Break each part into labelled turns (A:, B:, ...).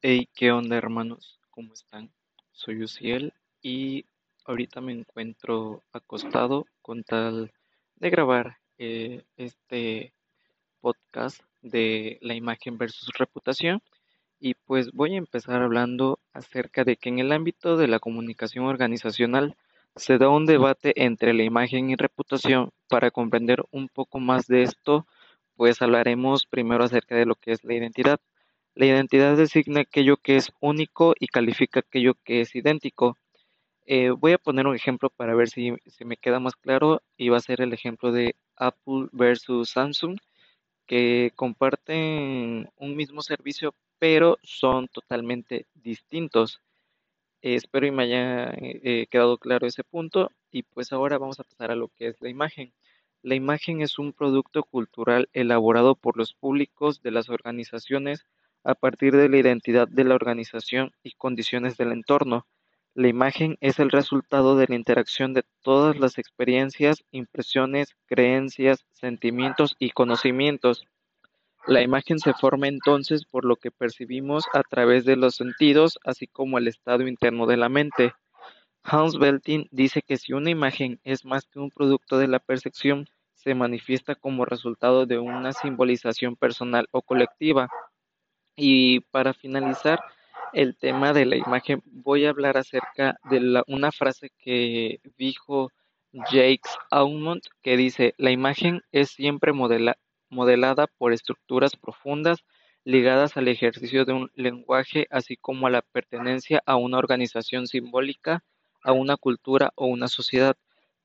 A: Hey, ¿qué onda, hermanos? ¿Cómo están? Soy Uciel y ahorita me encuentro acostado con tal de grabar eh, este podcast de la imagen versus reputación. Y pues voy a empezar hablando acerca de que en el ámbito de la comunicación organizacional se da un debate entre la imagen y reputación. Para comprender un poco más de esto, pues hablaremos primero acerca de lo que es la identidad. La identidad designa aquello que es único y califica aquello que es idéntico. Eh, voy a poner un ejemplo para ver si, si me queda más claro y va a ser el ejemplo de Apple versus Samsung, que comparten un mismo servicio pero son totalmente distintos. Espero y me haya eh, quedado claro ese punto y pues ahora vamos a pasar a lo que es la imagen. La imagen es un producto cultural elaborado por los públicos de las organizaciones a partir de la identidad de la organización y condiciones del entorno. La imagen es el resultado de la interacción de todas las experiencias, impresiones, creencias, sentimientos y conocimientos. La imagen se forma entonces por lo que percibimos a través de los sentidos, así como el estado interno de la mente. Hans Belting dice que si una imagen es más que un producto de la percepción, se manifiesta como resultado de una simbolización personal o colectiva. Y para finalizar el tema de la imagen, voy a hablar acerca de la, una frase que dijo Jacques Aumont, que dice, la imagen es siempre modela, modelada por estructuras profundas ligadas al ejercicio de un lenguaje, así como a la pertenencia a una organización simbólica, a una cultura o una sociedad.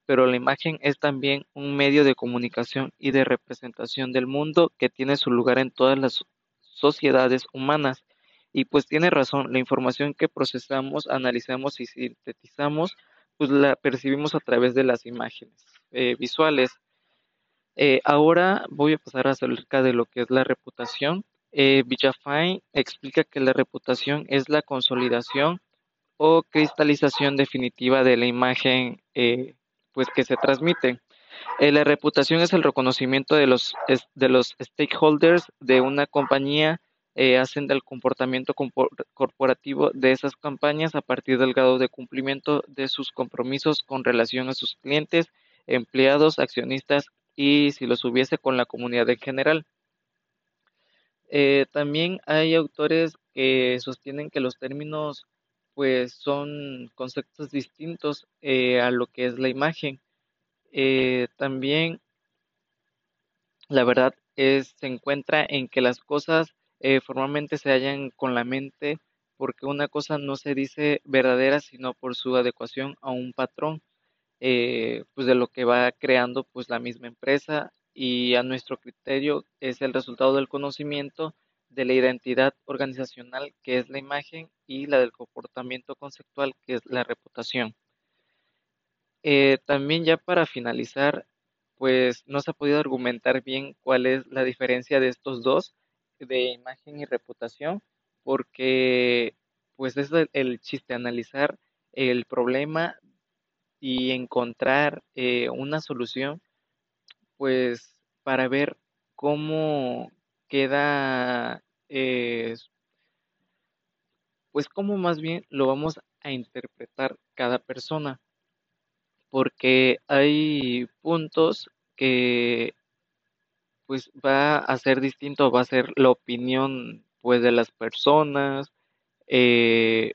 A: Pero la imagen es también un medio de comunicación y de representación del mundo que tiene su lugar en todas las sociedades humanas. Y pues tiene razón, la información que procesamos, analizamos y sintetizamos, pues la percibimos a través de las imágenes eh, visuales. Eh, ahora voy a pasar acerca de lo que es la reputación. Eh, Villafain explica que la reputación es la consolidación o cristalización definitiva de la imagen eh, pues que se transmite. Eh, la reputación es el reconocimiento de los, de los stakeholders de una compañía, eh, hacen del comportamiento corporativo de esas campañas a partir del grado de cumplimiento de sus compromisos con relación a sus clientes, empleados, accionistas y si los hubiese con la comunidad en general. Eh, también hay autores que sostienen que los términos pues son conceptos distintos eh, a lo que es la imagen. Eh, también la verdad es, se encuentra en que las cosas eh, formalmente se hallan con la mente porque una cosa no se dice verdadera sino por su adecuación a un patrón eh, pues de lo que va creando pues la misma empresa y a nuestro criterio es el resultado del conocimiento de la identidad organizacional que es la imagen y la del comportamiento conceptual que es la reputación. Eh, también ya para finalizar, pues no se ha podido argumentar bien cuál es la diferencia de estos dos, de imagen y reputación, porque pues es el, chiste, analizar el problema y encontrar eh, una solución, pues para ver cómo queda, eh, pues cómo más bien lo vamos a interpretar cada persona porque hay puntos que pues va a ser distinto, va a ser la opinión pues de las personas, eh,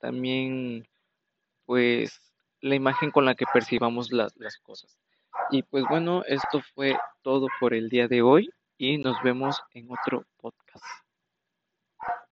A: también pues la imagen con la que percibamos las, las cosas. Y pues bueno, esto fue todo por el día de hoy y nos vemos en otro podcast.